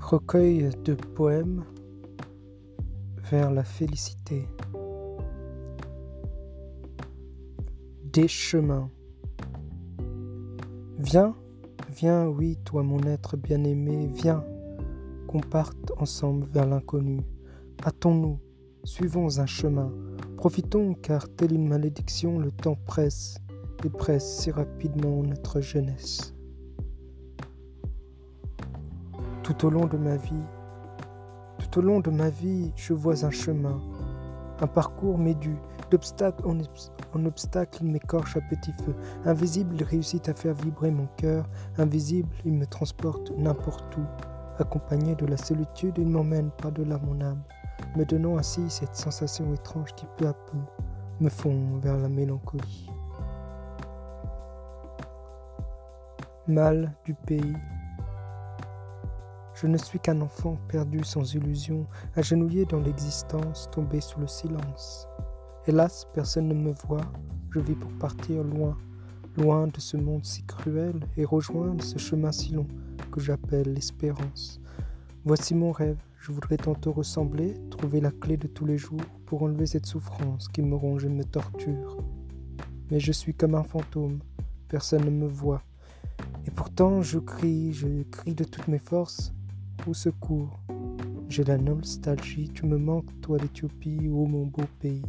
Recueil de poèmes vers la félicité. Des chemins. Viens, viens, oui, toi mon être bien-aimé, viens, qu'on parte ensemble vers l'inconnu. Hâtons-nous, suivons un chemin, profitons car telle une malédiction le temps presse et presse si rapidement notre jeunesse. Tout au long de ma vie, tout au long de ma vie, je vois un chemin, un parcours médu, d'obstacle en, en obstacle, il m'écorche à petit feu. Invisible, il réussit à faire vibrer mon cœur. Invisible, il me transporte n'importe où. Accompagné de la solitude, il m'emmène par-delà mon âme, me donnant ainsi cette sensation étrange qui peu à peu me fond vers la mélancolie. Mal du pays, je ne suis qu'un enfant perdu sans illusion, agenouillé dans l'existence, tombé sous le silence. Hélas, personne ne me voit, je vis pour partir loin, loin de ce monde si cruel et rejoindre ce chemin si long que j'appelle l'espérance. Voici mon rêve, je voudrais tantôt ressembler, trouver la clé de tous les jours pour enlever cette souffrance qui me ronge et me torture. Mais je suis comme un fantôme, personne ne me voit. Et pourtant je crie, je crie de toutes mes forces, au secours. J'ai la nostalgie, tu me manques, toi l'Éthiopie, ô mon beau pays.